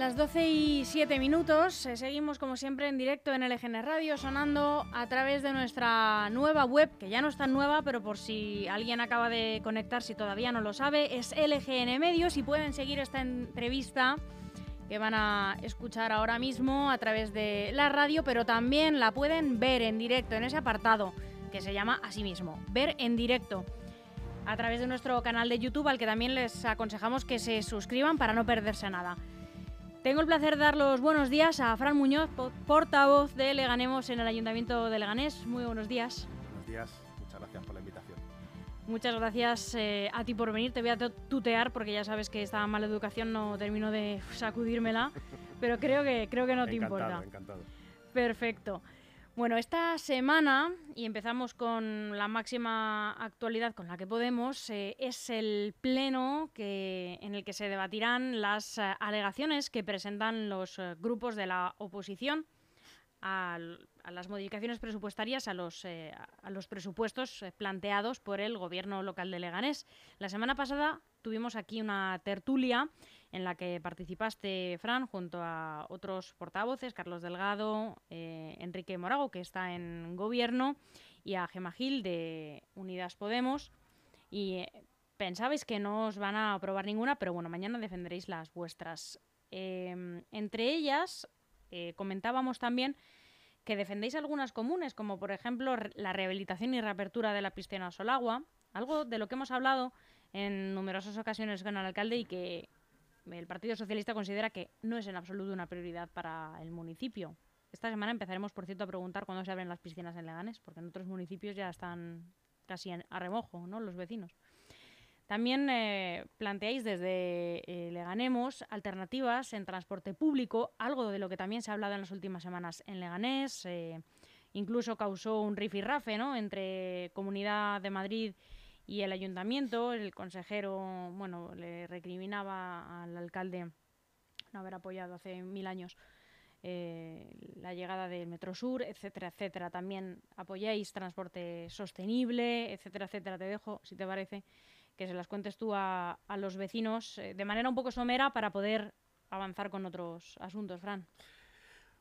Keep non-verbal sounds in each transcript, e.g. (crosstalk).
Las 12 y 7 minutos, eh, seguimos como siempre en directo en LGN Radio, sonando a través de nuestra nueva web, que ya no es tan nueva, pero por si alguien acaba de conectar, si todavía no lo sabe, es LGN Medios y pueden seguir esta entrevista que van a escuchar ahora mismo a través de la radio, pero también la pueden ver en directo en ese apartado que se llama así mismo, ver en directo a través de nuestro canal de YouTube al que también les aconsejamos que se suscriban para no perderse nada. Tengo el placer de dar los buenos días a Fran Muñoz, portavoz de Leganemos en el Ayuntamiento de Leganés. Muy buenos días. Buenos días, muchas gracias por la invitación. Muchas gracias eh, a ti por venir. Te voy a tutear porque ya sabes que esta mala educación no termino de sacudírmela, (laughs) pero creo que, creo que no te importa. Encantado. Perfecto. Bueno, esta semana, y empezamos con la máxima actualidad con la que podemos, eh, es el pleno que, en el que se debatirán las eh, alegaciones que presentan los eh, grupos de la oposición a, las modificaciones presupuestarias, a los, a los presupuestos planteados por el Gobierno local de Leganés. La semana pasada tuvimos aquí una tertulia en la que participaste, Fran, junto a otros portavoces, Carlos Delgado, eh, Enrique Morago, que está en gobierno, y a Gema Gil de Unidas Podemos. Y eh, pensabais que no os van a aprobar ninguna, pero bueno, mañana defenderéis las vuestras. Em, entre ellas, eh, comentábamos también que defendéis algunas comunes, como por ejemplo la rehabilitación y reapertura de la piscina Solagua, algo de lo que hemos hablado en numerosas ocasiones con el alcalde y que el Partido Socialista considera que no es en absoluto una prioridad para el municipio. Esta semana empezaremos, por cierto, a preguntar cuándo se abren las piscinas en Leganés, porque en otros municipios ya están casi a remojo, ¿no? Los vecinos. También eh, planteáis desde eh, Leganemos alternativas en transporte público, algo de lo que también se ha hablado en las últimas semanas en Leganés. Eh, incluso causó un rifirrafe ¿no? entre Comunidad de Madrid y el ayuntamiento, el consejero, bueno, le recriminaba al alcalde no haber apoyado hace mil años eh, la llegada del Metro Sur, etcétera, etcétera. También apoyáis transporte sostenible, etcétera, etcétera. Te dejo, si te parece, que se las cuentes tú a, a los vecinos eh, de manera un poco somera para poder avanzar con otros asuntos, Fran.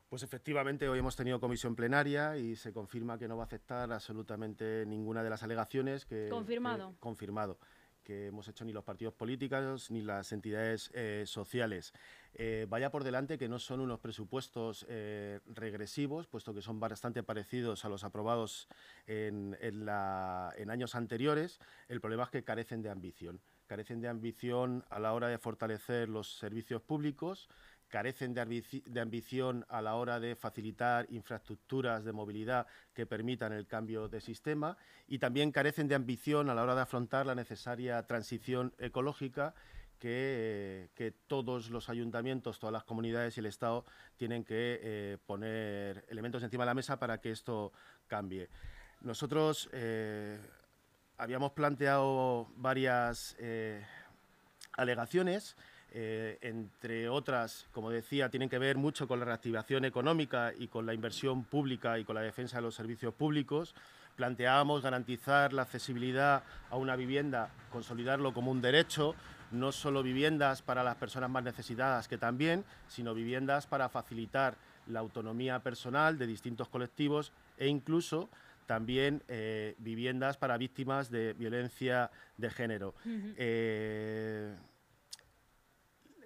Pues efectivamente, hoy hemos tenido comisión plenaria y se confirma que no va a aceptar absolutamente ninguna de las alegaciones que... Confirmado. confirmado que hemos hecho ni los partidos políticos ni las entidades eh, sociales. Eh, vaya por delante que no son unos presupuestos eh, regresivos, puesto que son bastante parecidos a los aprobados en, en años anteriores. El problema es que carecen de ambición. Carecen de ambición a la hora de fortalecer los servicios públicos, carecen de, ambición a la hora de facilitar infraestructuras de movilidad que permitan el cambio de sistema y también carecen de ambición a la hora de afrontar la necesaria transición ecológica que, todos los ayuntamientos, todas las comunidades y el Estado tienen que eh, poner elementos encima de la mesa para que esto cambie. Nosotros eh, habíamos planteado varias eh, alegaciones eh, entre otras, como decía, tienen que ver mucho con la reactivación económica y con la inversión pública y con la defensa de los servicios públicos. Planteábamos garantizar la accesibilidad a una vivienda, consolidarlo como un derecho, no solo viviendas para las personas más necesitadas, que también, sino viviendas para facilitar la autonomía personal de distintos colectivos e incluso también eh, viviendas para víctimas de violencia de género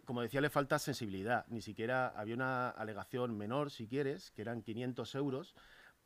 como decía, le falta sensibilidad. Ni siquiera había una alegación menor, si quieres, que eran 500 euros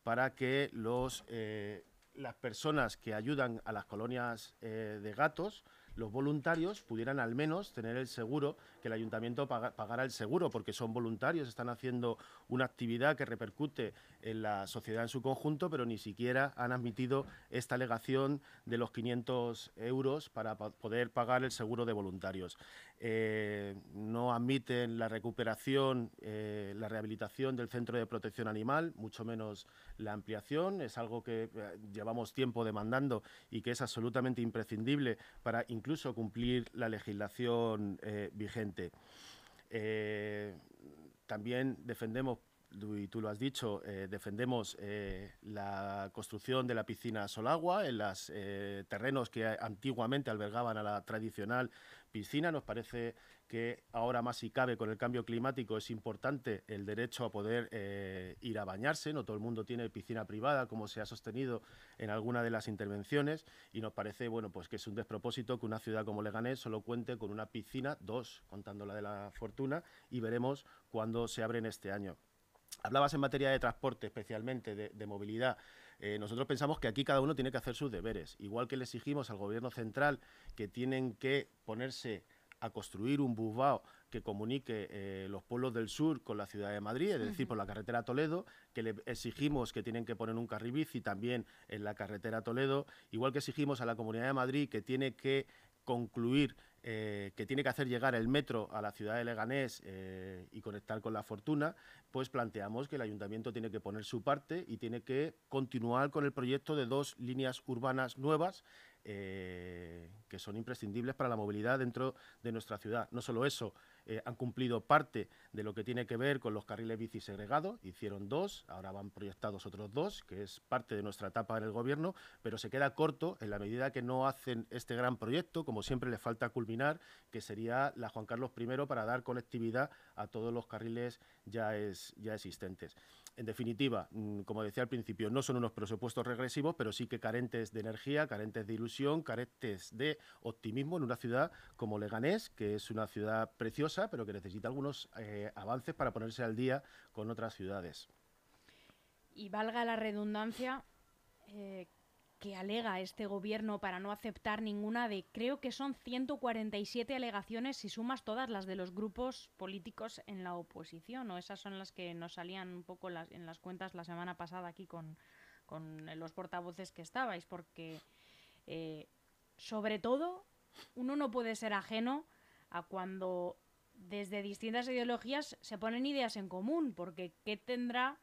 para que los, eh, las personas que ayudan a las colonias eh, de gatos los voluntarios pudieran al menos tener el seguro, que el ayuntamiento pagara el seguro, porque son voluntarios, están haciendo una actividad que repercute en la sociedad en su conjunto, pero ni siquiera han admitido esta alegación de los 500 euros para poder pagar el seguro de voluntarios. Eh, no admiten la recuperación, eh, la rehabilitación del centro de protección animal, mucho menos la ampliación. Es algo que eh, llevamos tiempo demandando y que es absolutamente imprescindible para incluso cumplir la legislación vigente. también defendemos y tú lo has dicho, eh, defendemos eh, la construcción de la piscina Solagua en los terrenos que antiguamente albergaban a la tradicional piscina. Nos parece que ahora más si cabe con el cambio climático es importante el derecho a poder ir a bañarse. No todo el mundo tiene piscina privada, como se ha sostenido en alguna de las intervenciones, y nos parece bueno pues que es un despropósito que una ciudad como Leganés solo cuente con una piscina, dos, contando la de la Fortuna, y veremos cuándo se abren este año. Hablabas en materia de transporte, especialmente de, movilidad. Eh, nosotros pensamos que aquí cada uno tiene que hacer sus deberes. Igual que le exigimos al gobierno central que tienen que ponerse a construir un busvao que comunique eh, los pueblos del sur con la ciudad de Madrid, es decir, por la carretera Toledo, que le exigimos que tienen que poner un carril bici también en la carretera Toledo, igual que exigimos a la Comunidad de Madrid que tiene que concluir eh, que tiene que hacer llegar el metro a la ciudad de Leganés eh, y conectar con la Fortuna, pues planteamos que el ayuntamiento tiene que poner su parte y tiene que continuar con el proyecto de dos líneas urbanas nuevas eh, que son imprescindibles para la movilidad dentro de nuestra ciudad. No solo eso, eh, han cumplido parte de lo que tiene que ver con los carriles bici segregados, hicieron dos, ahora van proyectados otros dos, que es parte de nuestra etapa en el gobierno, pero se queda corto en la medida que no hacen este gran proyecto, como siempre le falta culminar, que sería la Juan Carlos I para dar conectividad a todos los carriles ya, es, ya existentes. En definitiva, mm, como decía al principio, no son unos presupuestos regresivos, pero sí que carentes de energía, carentes de ilusión, carentes de optimismo en una ciudad como Leganés, que es una ciudad preciosa, pero que necesita algunos eh, avances para ponerse al día con otras ciudades. Y valga la redundancia, eh, que alega este gobierno para no aceptar ninguna de, creo que son 147 alegaciones si sumas todas las de los grupos políticos en la oposición, o esas son las que nos salían un poco las, en las cuentas la semana pasada aquí con, los portavoces que estabais, porque eh, sobre todo uno no puede ser ajeno a cuando desde distintas ideologías se ponen ideas en común, porque ¿qué tendrá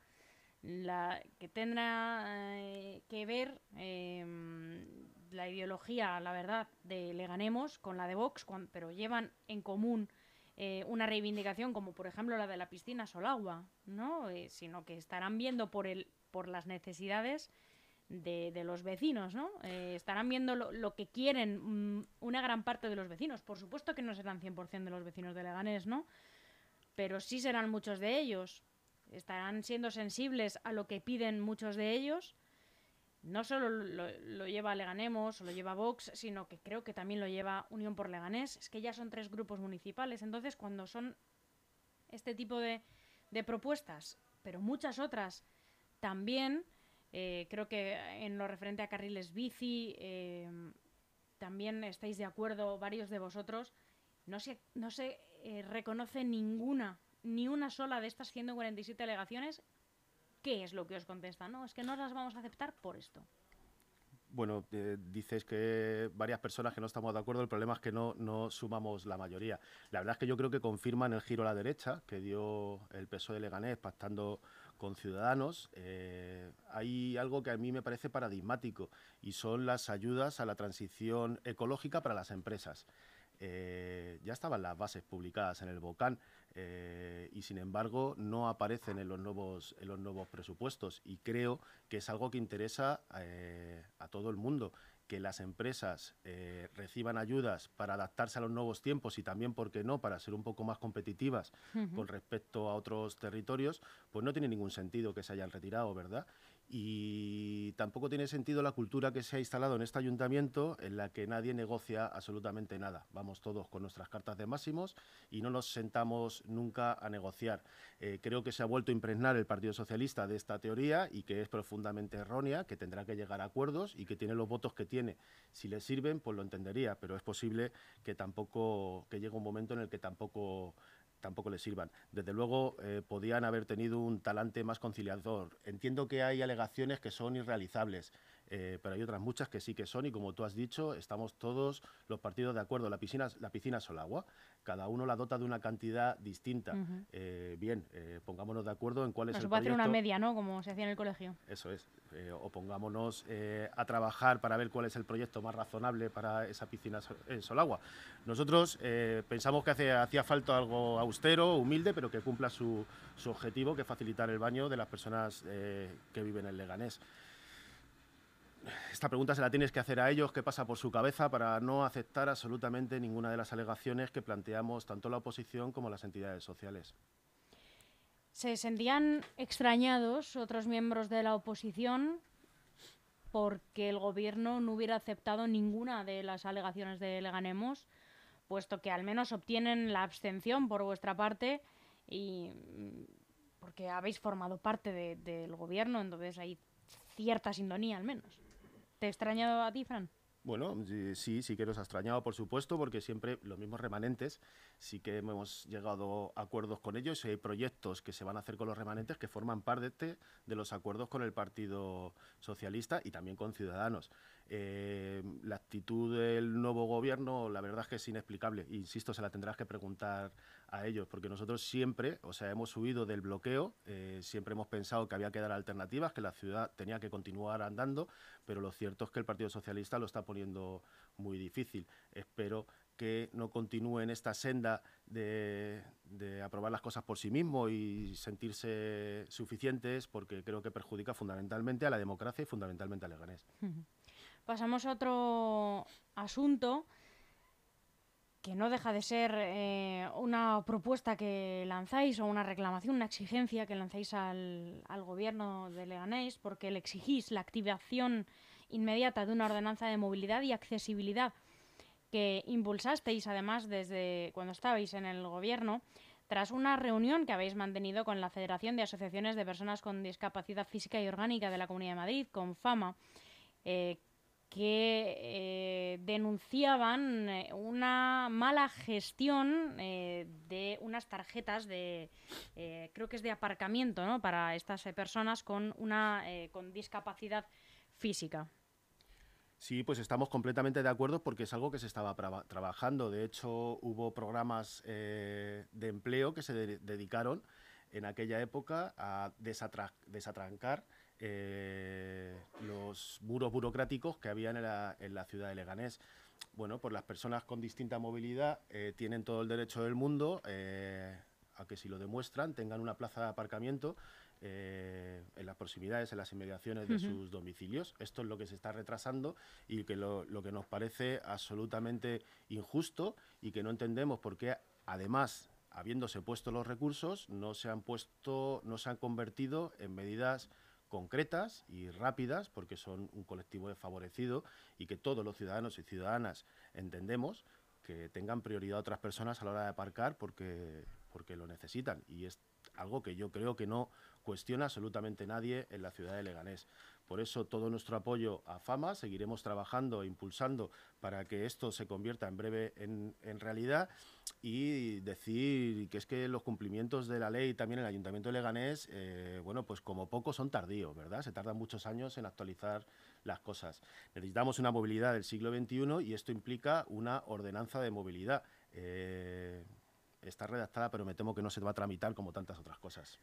la, que tendrá eh, que ver em, la ideología, la verdad, de Leganemos con la de Vox, pero llevan en común eh, una reivindicación como por ejemplo la de la piscina Solagua, ¿no? Eh, sino que estarán viendo por, el, por las necesidades de, de los vecinos, ¿no? estarán viendo lo, lo que quieren mm, una gran parte de los vecinos. Por supuesto que no serán 100% de los vecinos de Leganés, ¿no? Pero sí serán muchos de ellos estarán siendo sensibles a lo que piden muchos de ellos. No solo lo, lleva Leganemos o lo lleva Vox, sino que creo que también lo lleva Unión por Leganés. Es que ya son tres grupos municipales. Entonces, cuando son este tipo de, propuestas, pero muchas otras también, eh, creo que en lo referente a carriles bici, eh, también estáis de acuerdo varios de vosotros, no se, no se eh, reconoce ninguna ni una sola de estas 147 alegaciones, ¿qué es lo que os contestan? No, es que no las vamos a aceptar por esto. Bueno, eh, dices que varias personas que no estamos de acuerdo, el problema es que no, no sumamos la mayoría. La verdad es que yo creo que confirman el giro a la derecha que dio el PSOE de Leganés pactando con Ciudadanos. Eh, hay algo que a mí me parece paradigmático y son las ayudas a la transición ecológica para las empresas. Eh, ya estaban las bases publicadas en el Bocán eh, y sin embargo no aparecen en los nuevos en los nuevos presupuestos y creo que es algo que interesa eh, a todo el mundo que las empresas reciban ayudas para adaptarse a los nuevos tiempos y también, ¿por qué no?, para ser un poco más competitivas con respecto a otros territorios, pues no tiene ningún sentido que se hayan retirado, ¿verdad? Y tampoco tiene sentido la cultura que se ha instalado en este ayuntamiento en la que nadie negocia absolutamente nada. Vamos todos con nuestras cartas de máximos y no nos sentamos nunca a negociar. Eh, creo que se ha vuelto a impregnar el Partido Socialista de esta teoría y que es profundamente errónea, que tendrá que llegar a acuerdos y que tiene los votos que tiene. Si le sirven, pues lo entendería, pero es posible que tampoco que llegue un momento en el que tampoco tampoco le sirvan. Desde luego, eh, podían haber tenido un talante más conciliador. Entiendo que hay alegaciones que son irrealizables, eh, pero hay otras muchas que sí que son, y como tú has dicho, estamos todos los partidos de acuerdo. La piscina, la piscina Solagua, cada uno la dota de una cantidad distinta. Eh, bien, eh, pongámonos de acuerdo en cuál es el se puede hacer una media, ¿no? Como se hacía en el colegio. Eso es. Eh, o pongámonos a trabajar para ver cuál es el proyecto más razonable para esa piscina en Solagua. Nosotros pensamos que hacía falta algo austero, humilde, pero que cumpla su, su objetivo, que es facilitar el baño de las personas que viven en Leganés esta pregunta se la tienes que hacer a ellos, qué pasa por su cabeza para no aceptar absolutamente ninguna de las alegaciones que planteamos tanto la oposición como las entidades sociales. ¿Se sentían extrañados otros miembros de la oposición porque el gobierno no hubiera aceptado ninguna de las alegaciones de Leganemos, puesto que al menos obtienen la abstención por vuestra parte y mm, porque habéis formado parte del gobierno, entonces hay cierta sintonía al menos. ¿Te he extrañado a ti, Fran? Bueno, sí, sí que nos ha extrañado, por supuesto, porque siempre los mismos remanentes, sí que hemos llegado a acuerdos con ellos y hay proyectos que se van a hacer con los remanentes que forman parte de los acuerdos con el Partido Socialista y también con Ciudadanos. Eh, la actitud del nuevo gobierno, la verdad es que es inexplicable. Insisto, se la tendrás que preguntar a ellos, porque nosotros siempre, o sea, hemos subido del bloqueo, eh, siempre hemos pensado que había que dar alternativas, que la ciudad tenía que continuar andando, pero lo cierto es que el Partido Socialista lo está poniendo muy difícil. Espero que no continúe en esta senda de, de, aprobar las cosas por sí mismo y sentirse suficientes, porque creo que perjudica fundamentalmente a la democracia y fundamentalmente a Leganés. Pasamos a otro asunto que no deja de ser eh, una propuesta que lanzáis o una reclamación, una exigencia que lanzáis al, gobierno de Leganés porque le exigís la activación inmediata de una ordenanza de movilidad y accesibilidad que impulsasteis además desde cuando estabais en el gobierno tras una reunión que habéis mantenido con la Federación de Asociaciones de Personas con Discapacidad Física y Orgánica de la Comunidad de Madrid, con FAMA, eh, que eh, denunciaban eh, una mala gestión eh, de unas tarjetas de, creo que es de aparcamiento, ¿no? Para estas personas con una con discapacidad física. Sí, pues estamos completamente de acuerdo porque es algo que se estaba trabajando. De hecho, hubo programas de empleo que se dedicaron en aquella época a desatrancar eh, los muros burocráticos que habían en la, en la, ciudad de Leganés. Bueno, pues las personas con distinta movilidad eh, tienen todo el derecho del mundo eh, a que si lo demuestran tengan una plaza de aparcamiento en las proximidades, en las inmediaciones de sus domicilios. Esto es lo que se está retrasando y que lo, lo, que nos parece absolutamente injusto y que no entendemos por qué, además, habiéndose puesto los recursos, no se han puesto, no se han convertido en medidas concretas y rápidas, porque son un colectivo desfavorecido y que todos los ciudadanos y ciudadanas entendemos que tengan prioridad otras personas a la hora de aparcar porque, porque lo necesitan. Y es algo que yo creo que no cuestiona absolutamente nadie en la ciudad de Leganés. Por eso todo nuestro apoyo a FAMA, seguiremos trabajando e impulsando para que esto se convierta en breve en, realidad y decir que es que los cumplimientos de la ley también en el Ayuntamiento de Leganés, eh, bueno, pues como poco son tardíos, ¿verdad? Se tardan muchos años en actualizar las cosas. Necesitamos una movilidad del siglo XXI y esto implica una ordenanza de movilidad. Eh, está redactada, pero me temo que no se va a tramitar como tantas otras cosas.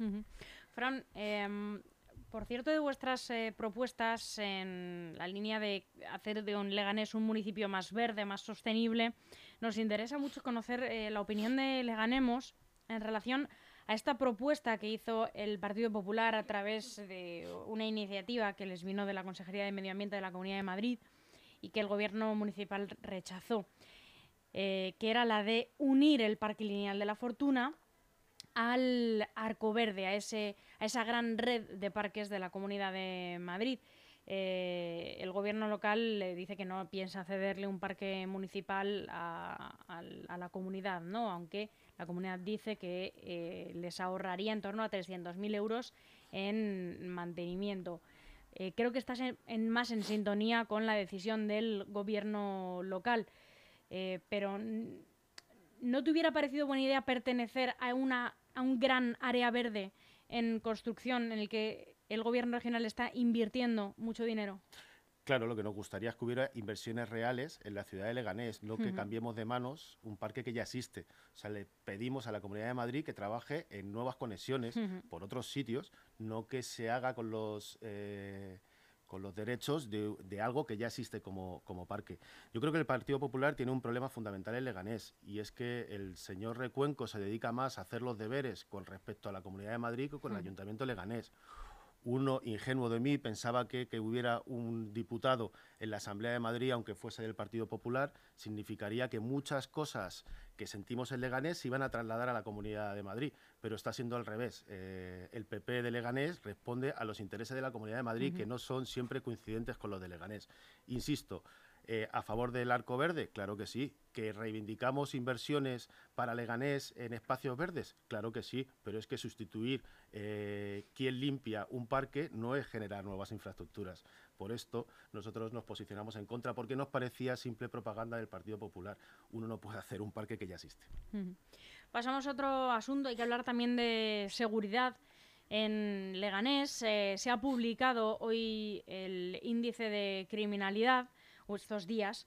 Fran, em, por cierto, de vuestras eh, propuestas en la línea de hacer de un Leganés un municipio más verde, más sostenible, nos interesa mucho conocer eh, la opinión de Leganemos en relación a esta propuesta que hizo el Partido Popular a través de una iniciativa que les vino de la Consejería de Medio Ambiente de la Comunidad de Madrid y que el Gobierno municipal rechazó. Eh, que era la de unir el Parque Lineal de la Fortuna al Arco Verde, a, ese, a esa gran red de parques de la Comunidad de Madrid. Eh, el gobierno local le dice que no piensa cederle un parque municipal a, la comunidad, ¿no? aunque la comunidad dice que eh, les ahorraría en torno a 300.000 euros en mantenimiento. creo que estás en, más en sintonía con la decisión del gobierno local. Eh, pero ¿no te hubiera parecido buena idea pertenecer a, una, a un gran área verde en construcción en el que el gobierno regional está invirtiendo mucho dinero? Claro, lo que nos gustaría es que hubiera inversiones reales en la ciudad de Leganés, no que cambiemos de manos un parque que ya existe. O sea, le pedimos a la Comunidad de Madrid que trabaje en nuevas conexiones por otros sitios, no que se haga con los... Eh, con los derechos de, algo que ya existe como, como, parque. Yo creo que el Partido Popular tiene un problema fundamental en Leganés y es que el señor Recuenco se dedica más a hacer los deberes con respecto a la Comunidad de Madrid que con el Ayuntamiento de Leganés uno ingenuo de mí pensaba que, que, hubiera un diputado en la Asamblea de Madrid, aunque fuese del Partido Popular, significaría que muchas cosas que sentimos en Leganés se iban a trasladar a la Comunidad de Madrid, pero está siendo al revés. Eh, el PP de Leganés responde a los intereses de la Comunidad de Madrid, que no son siempre coincidentes con los de Leganés. Insisto, eh, ¿A favor del arco verde? Claro que sí. ¿Que reivindicamos inversiones para Leganés en espacios verdes? Claro que sí, pero es que sustituir eh, quien limpia un parque no es generar nuevas infraestructuras. Por esto nosotros nos posicionamos en contra porque nos parecía simple propaganda del Partido Popular. Uno no puede hacer un parque que ya existe. Pasamos a otro asunto, hay que hablar también de seguridad. En Leganés eh, se ha publicado hoy el índice de criminalidad estos días.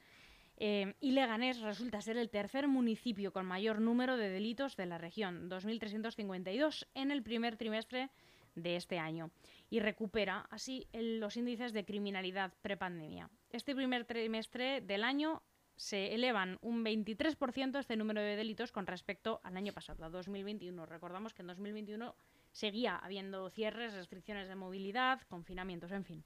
Eh, y Leganés resulta ser el tercer municipio con mayor número de delitos de la región, 2.352 en el primer trimestre de este año, y recupera así los índices de criminalidad prepandemia. Este primer trimestre del año se elevan un 23% este número de delitos con respecto al año pasado, a 2021. Recordamos que en 2021 seguía habiendo cierres, restricciones de movilidad, confinamientos, en fin.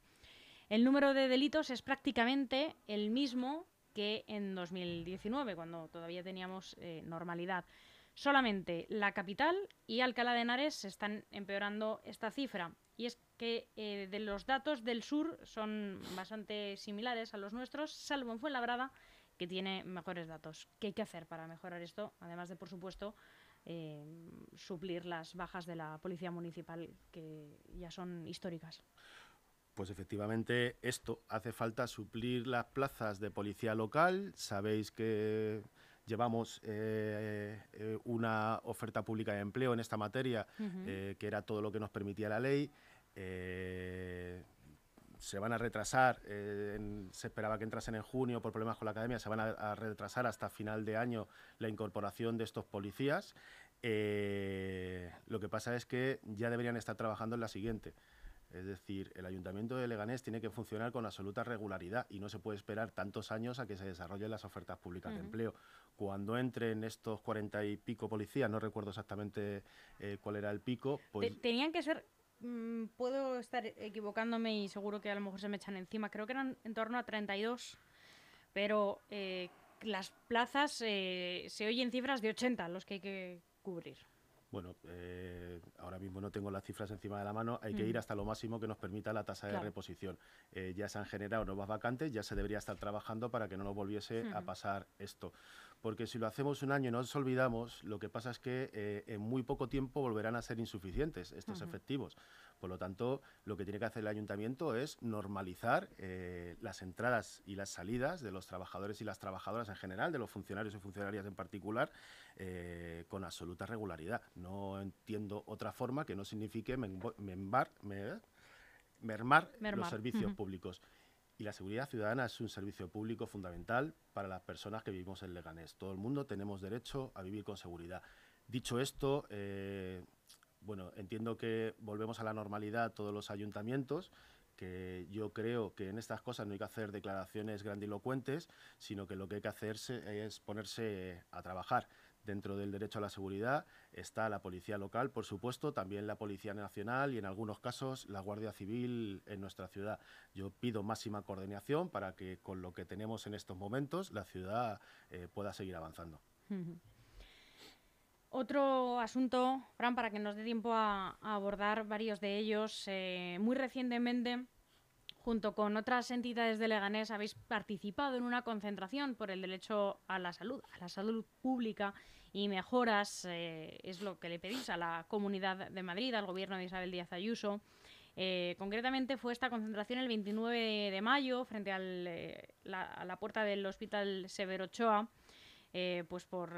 El número de delitos es prácticamente el mismo que en 2019, cuando todavía teníamos eh, normalidad. Solamente la capital y Alcalá de Henares están empeorando esta cifra. Y es que eh, de los datos del sur son bastante similares a los nuestros, salvo en Fuenlabrada, que tiene mejores datos. ¿Qué hay que hacer para mejorar esto? Además de, por supuesto, eh, suplir las bajas de la policía municipal, que ya son históricas. Pues efectivamente esto hace falta suplir las plazas de policía local. Sabéis que llevamos eh, eh, una oferta pública de empleo en esta materia, eh, que era todo lo que nos permitía la ley. se van a retrasar, se esperaba que entrasen en junio por problemas con la academia, se van a, a retrasar hasta final de año la incorporación de estos policías. lo que pasa es que ya deberían estar trabajando en la siguiente. Es decir, el Ayuntamiento de Leganés tiene que funcionar con absoluta regularidad y no se puede esperar tantos años a que se desarrollen las ofertas públicas de empleo. Cuando entren estos cuarenta y pico policías, no recuerdo exactamente eh, cuál era el pico, pues... Tenían que ser mm, puedo estar equivocándome y seguro que a lo mejor se me echan encima. Creo que eran en torno a 32, pero eh, las plazas eh, se oyen cifras de 80 los que hay que cubrir. Bueno, eh, ahora mismo no tengo las cifras encima de la mano, hay que ir mm. hasta lo máximo que nos permita la tasa de reposición. Eh, ya se han generado nuevas vacantes, ya se debería estar trabajando para que no nos volviese a pasar esto porque si lo hacemos un año y nos olvidamos, lo que pasa es que eh, en muy poco tiempo volverán a ser insuficientes estos efectivos. Por lo tanto, lo que tiene que hacer el ayuntamiento es normalizar eh, las entradas y las salidas de los trabajadores y las trabajadoras en general, de los funcionarios y funcionarias en particular, eh, con absoluta regularidad. No entiendo otra forma que no signifique mermar los servicios públicos. Y la seguridad ciudadana es un servicio público fundamental para las personas que vivimos en Leganés. Todo el mundo tenemos derecho a vivir con seguridad. Dicho esto, eh, bueno, entiendo que volvemos a la normalidad todos los ayuntamientos, que yo creo que en estas cosas no hay que hacer declaraciones grandilocuentes, sino que lo que hay que hacerse es ponerse a trabajar. Dentro del derecho a la seguridad está la Policía Local, por supuesto, también la Policía Nacional y en algunos casos la Guardia Civil en nuestra ciudad. Yo pido máxima coordinación para que con lo que tenemos en estos momentos la ciudad eh, pueda seguir avanzando. Otro asunto, Fran, para que nos dé tiempo a, abordar varios de ellos. Eh, muy recientemente, junto con otras entidades de Leganés, habéis participado en una concentración por el derecho a la salud, a la salud pública y mejoras eh, es lo que le pedís a la Comunidad de Madrid, al gobierno de Isabel Díaz Ayuso. Eh, concretamente fue esta concentración el 29 de mayo frente eh, a la puerta del Hospital Severo Ochoa, pues por,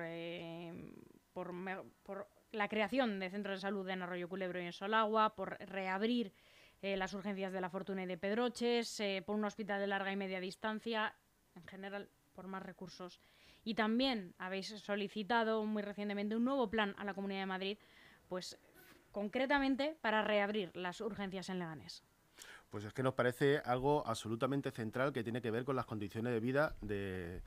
por, la creación de centros de salud en Arroyo Culebro y en Solagua, por reabrir eh, las urgencias de la Fortuna y de Pedroches, eh, por un hospital de larga y media distancia, en general por más recursos. Y también habéis solicitado muy recientemente un nuevo plan a la Comunidad de Madrid, pues concretamente para reabrir las urgencias en Leganés. Pues es que nos parece algo absolutamente central que tiene que ver con las condiciones de vida de,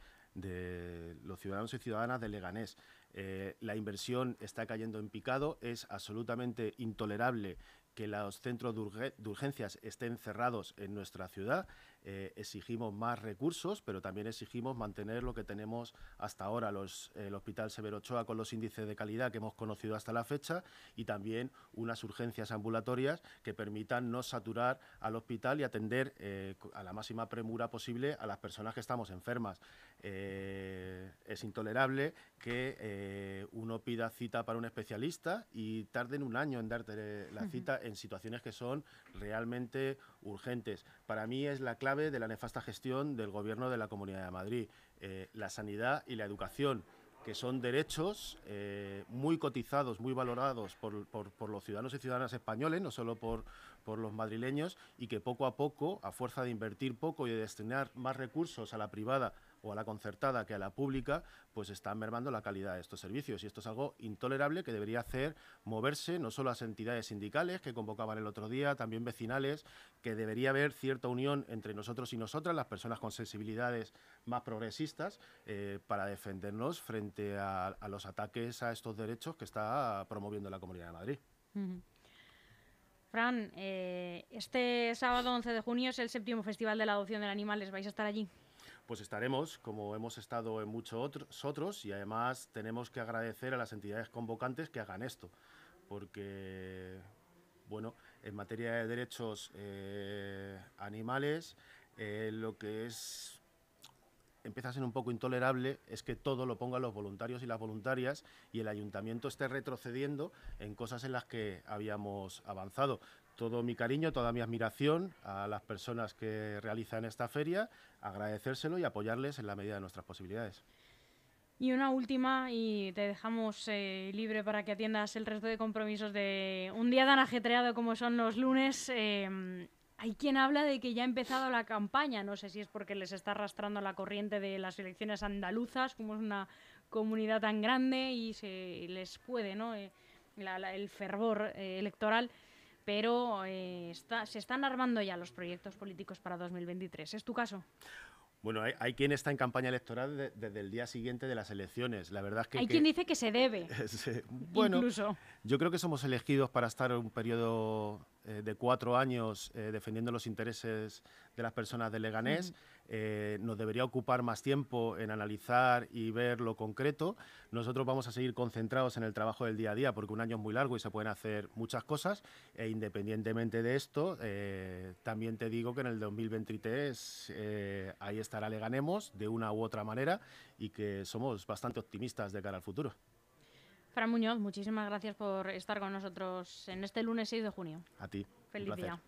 los ciudadanos y ciudadanas de Leganés. Eh, la inversión está cayendo en picado, es absolutamente intolerable que los centros de, urgencias estén cerrados en nuestra ciudad. Eh, exigimos más recursos, pero también exigimos mantener lo que tenemos hasta ahora, el Hospital Severo Ochoa con los índices de calidad que hemos conocido hasta la fecha y también unas urgencias ambulatorias que permitan no saturar al hospital y atender eh, a la máxima premura posible a las personas que estamos enfermas. Eh, es intolerable que uno pida cita para un especialista y tarden un año en darte la cita en situaciones que son realmente urgentes. Para mí es la clave de la nefasta gestión del Gobierno de la Comunidad de Madrid. Eh, la sanidad y la educación, que son derechos eh, muy cotizados, muy valorados por, por, los ciudadanos y ciudadanas españoles, no solo por, por los madrileños, y que poco a poco, a fuerza de invertir poco y de destinar más recursos a la privada o a la concertada que a la pública, pues están mermando la calidad de estos servicios. Y esto es algo intolerable que debería hacer moverse no solo las entidades sindicales que convocaban el otro día, también vecinales, que debería haber cierta unión entre nosotros y nosotras, las personas con sensibilidades más progresistas, eh, para defendernos frente a, los ataques a estos derechos que está promoviendo la Comunidad de Madrid. Fran, eh, este sábado 11 de junio es el séptimo Festival de la Adopción de Animales. ¿Vais a estar allí? Pues estaremos, como hemos estado en muchos otros, y además tenemos que agradecer a las entidades convocantes que hagan esto, porque, bueno, en materia de derechos eh, animales, eh, lo que es empieza a ser un poco intolerable es que todo lo pongan los voluntarios y las voluntarias y el ayuntamiento esté retrocediendo en cosas en las que habíamos avanzado todo mi cariño, toda mi admiración a las personas que realizan esta feria, agradecérselo y apoyarles en la medida de nuestras posibilidades. Y una última, y te dejamos eh, libre para que atiendas el resto de compromisos de un día tan ajetreado como son los lunes. Em, hay quien habla de que ya ha empezado la campaña, no sé si es porque les está arrastrando la corriente de las elecciones andaluzas, como es una comunidad tan grande y se les puede, ¿no? Eh, el fervor eh, electoral pero eh, se están armando ya los proyectos políticos para 2023. ¿Es tu caso? Bueno, hay, quien está en campaña electoral desde el día siguiente de las elecciones. La verdad es que hay quien dice que se debe. (laughs) bueno, yo creo que somos elegidos para estar un periodo eh, de cuatro años eh, defendiendo los intereses de las personas de Leganés. Eh, nos debería ocupar más tiempo en analizar y ver lo concreto. Nosotros vamos a seguir concentrados en el trabajo del día a día porque un año es muy largo y se pueden hacer muchas cosas. E independientemente de esto, también te digo que en el 2023 ahí estará Leganemos de una u otra manera y que somos bastante optimistas de cara al futuro. Fran Muñoz, muchísimas gracias por estar con nosotros en este lunes 6 de junio. A ti. Feliz día.